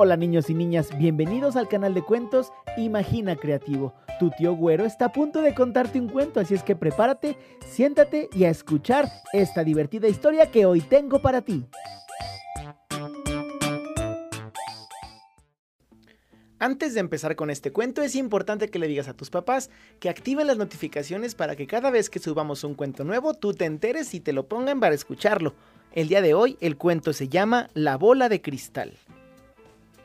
Hola niños y niñas, bienvenidos al canal de cuentos Imagina Creativo. Tu tío Güero está a punto de contarte un cuento, así es que prepárate, siéntate y a escuchar esta divertida historia que hoy tengo para ti. Antes de empezar con este cuento, es importante que le digas a tus papás que activen las notificaciones para que cada vez que subamos un cuento nuevo, tú te enteres y te lo pongan para escucharlo. El día de hoy, el cuento se llama La bola de cristal.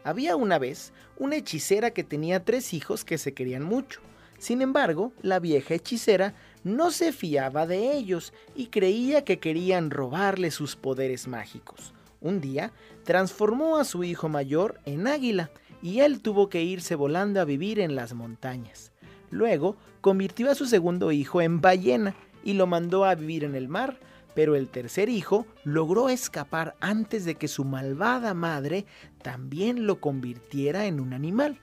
Había una vez una hechicera que tenía tres hijos que se querían mucho. Sin embargo, la vieja hechicera no se fiaba de ellos y creía que querían robarle sus poderes mágicos. Un día, transformó a su hijo mayor en águila y él tuvo que irse volando a vivir en las montañas. Luego convirtió a su segundo hijo en ballena y lo mandó a vivir en el mar, pero el tercer hijo logró escapar antes de que su malvada madre también lo convirtiera en un animal.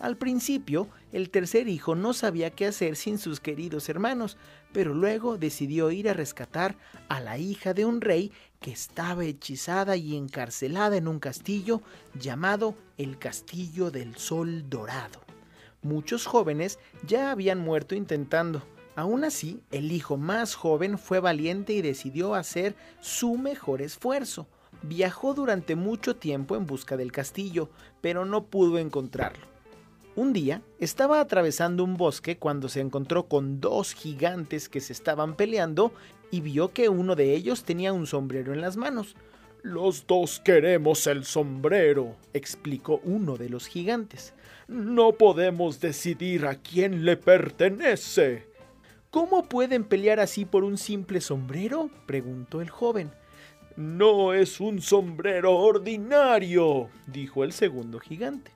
Al principio, el tercer hijo no sabía qué hacer sin sus queridos hermanos, pero luego decidió ir a rescatar a la hija de un rey que estaba hechizada y encarcelada en un castillo llamado el Castillo del Sol Dorado. Muchos jóvenes ya habían muerto intentando. Aún así, el hijo más joven fue valiente y decidió hacer su mejor esfuerzo. Viajó durante mucho tiempo en busca del castillo, pero no pudo encontrarlo. Un día estaba atravesando un bosque cuando se encontró con dos gigantes que se estaban peleando y vio que uno de ellos tenía un sombrero en las manos. Los dos queremos el sombrero, explicó uno de los gigantes. No podemos decidir a quién le pertenece. ¿Cómo pueden pelear así por un simple sombrero? preguntó el joven. No es un sombrero ordinario, dijo el segundo gigante.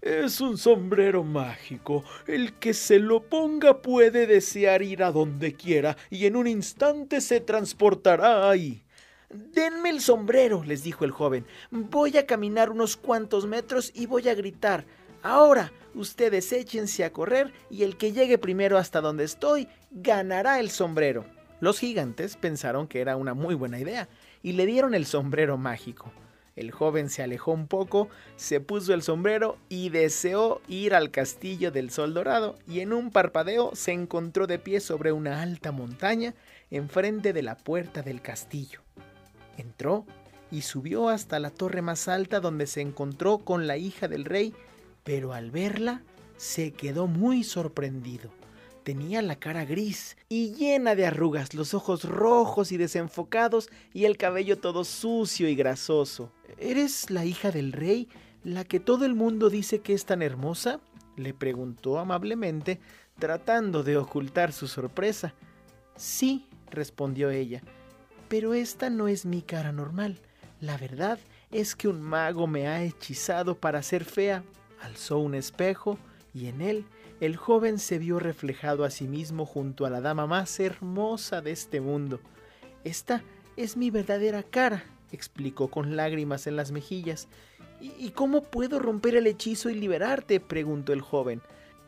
Es un sombrero mágico. El que se lo ponga puede desear ir a donde quiera y en un instante se transportará ahí. Denme el sombrero, les dijo el joven. Voy a caminar unos cuantos metros y voy a gritar. Ahora, ustedes échense a correr y el que llegue primero hasta donde estoy ganará el sombrero. Los gigantes pensaron que era una muy buena idea y le dieron el sombrero mágico. El joven se alejó un poco, se puso el sombrero y deseó ir al castillo del Sol Dorado y en un parpadeo se encontró de pie sobre una alta montaña enfrente de la puerta del castillo. Entró y subió hasta la torre más alta donde se encontró con la hija del rey, pero al verla se quedó muy sorprendido. Tenía la cara gris y llena de arrugas, los ojos rojos y desenfocados y el cabello todo sucio y grasoso. ¿Eres la hija del rey, la que todo el mundo dice que es tan hermosa? le preguntó amablemente, tratando de ocultar su sorpresa. Sí, respondió ella, pero esta no es mi cara normal. La verdad es que un mago me ha hechizado para ser fea. Alzó un espejo y en él el joven se vio reflejado a sí mismo junto a la dama más hermosa de este mundo. Esta es mi verdadera cara, explicó con lágrimas en las mejillas. ¿Y cómo puedo romper el hechizo y liberarte? preguntó el joven.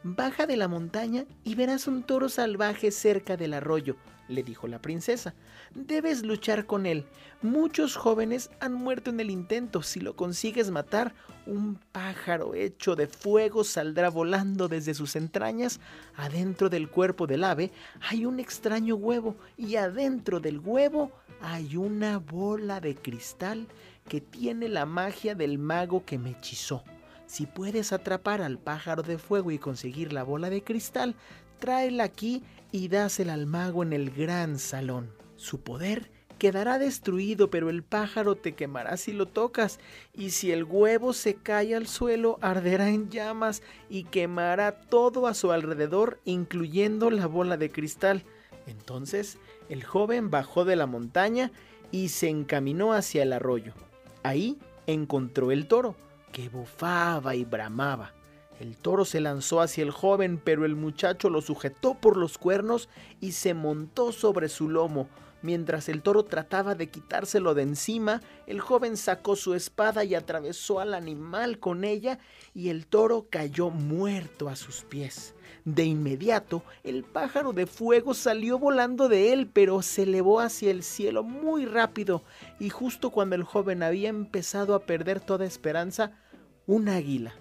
Baja de la montaña y verás un toro salvaje cerca del arroyo, le dijo la princesa. Debes luchar con él. Muchos jóvenes han muerto en el intento. Si lo consigues matar, un pájaro hecho de fuego saldrá volando desde sus entrañas. Adentro del cuerpo del ave hay un extraño huevo y adentro del huevo hay una bola de cristal que tiene la magia del mago que me hechizó. Si puedes atrapar al pájaro de fuego y conseguir la bola de cristal, tráela aquí y dásela al mago en el gran salón. Su poder quedará destruido, pero el pájaro te quemará si lo tocas, y si el huevo se cae al suelo, arderá en llamas y quemará todo a su alrededor, incluyendo la bola de cristal. Entonces el joven bajó de la montaña y se encaminó hacia el arroyo. Ahí encontró el toro que bufaba y bramaba. El toro se lanzó hacia el joven, pero el muchacho lo sujetó por los cuernos y se montó sobre su lomo. Mientras el toro trataba de quitárselo de encima, el joven sacó su espada y atravesó al animal con ella y el toro cayó muerto a sus pies. De inmediato, el pájaro de fuego salió volando de él, pero se elevó hacia el cielo muy rápido y justo cuando el joven había empezado a perder toda esperanza, un águila.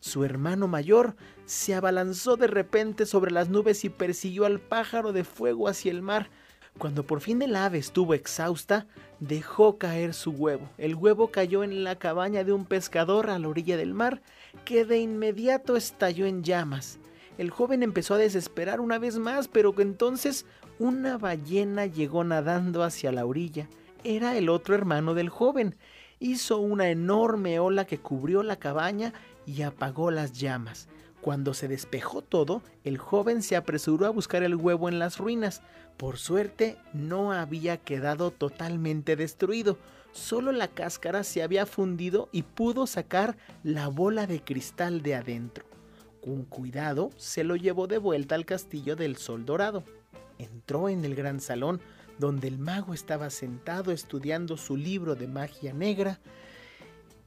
Su hermano mayor se abalanzó de repente sobre las nubes y persiguió al pájaro de fuego hacia el mar. Cuando por fin el ave estuvo exhausta, dejó caer su huevo. El huevo cayó en la cabaña de un pescador a la orilla del mar, que de inmediato estalló en llamas. El joven empezó a desesperar una vez más, pero entonces una ballena llegó nadando hacia la orilla. Era el otro hermano del joven. Hizo una enorme ola que cubrió la cabaña y apagó las llamas. Cuando se despejó todo, el joven se apresuró a buscar el huevo en las ruinas. Por suerte, no había quedado totalmente destruido, solo la cáscara se había fundido y pudo sacar la bola de cristal de adentro. Con cuidado, se lo llevó de vuelta al castillo del Sol Dorado. Entró en el gran salón, donde el mago estaba sentado estudiando su libro de magia negra,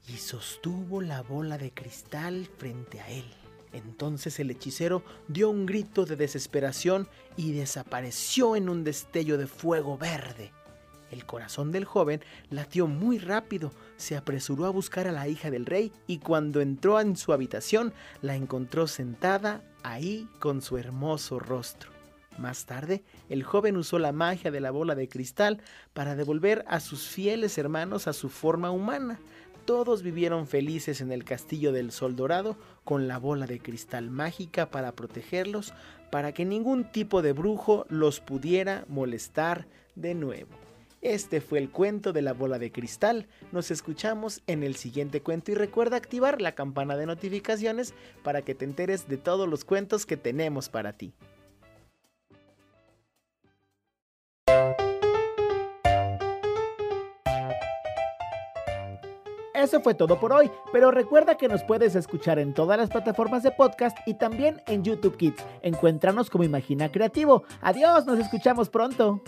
y sostuvo la bola de cristal frente a él. Entonces el hechicero dio un grito de desesperación y desapareció en un destello de fuego verde. El corazón del joven latió muy rápido, se apresuró a buscar a la hija del rey y cuando entró en su habitación la encontró sentada ahí con su hermoso rostro. Más tarde, el joven usó la magia de la bola de cristal para devolver a sus fieles hermanos a su forma humana todos vivieron felices en el castillo del Sol Dorado con la bola de cristal mágica para protegerlos, para que ningún tipo de brujo los pudiera molestar de nuevo. Este fue el cuento de la bola de cristal. Nos escuchamos en el siguiente cuento y recuerda activar la campana de notificaciones para que te enteres de todos los cuentos que tenemos para ti. Eso fue todo por hoy, pero recuerda que nos puedes escuchar en todas las plataformas de podcast y también en YouTube Kids. Encuéntranos como Imagina Creativo. Adiós, nos escuchamos pronto.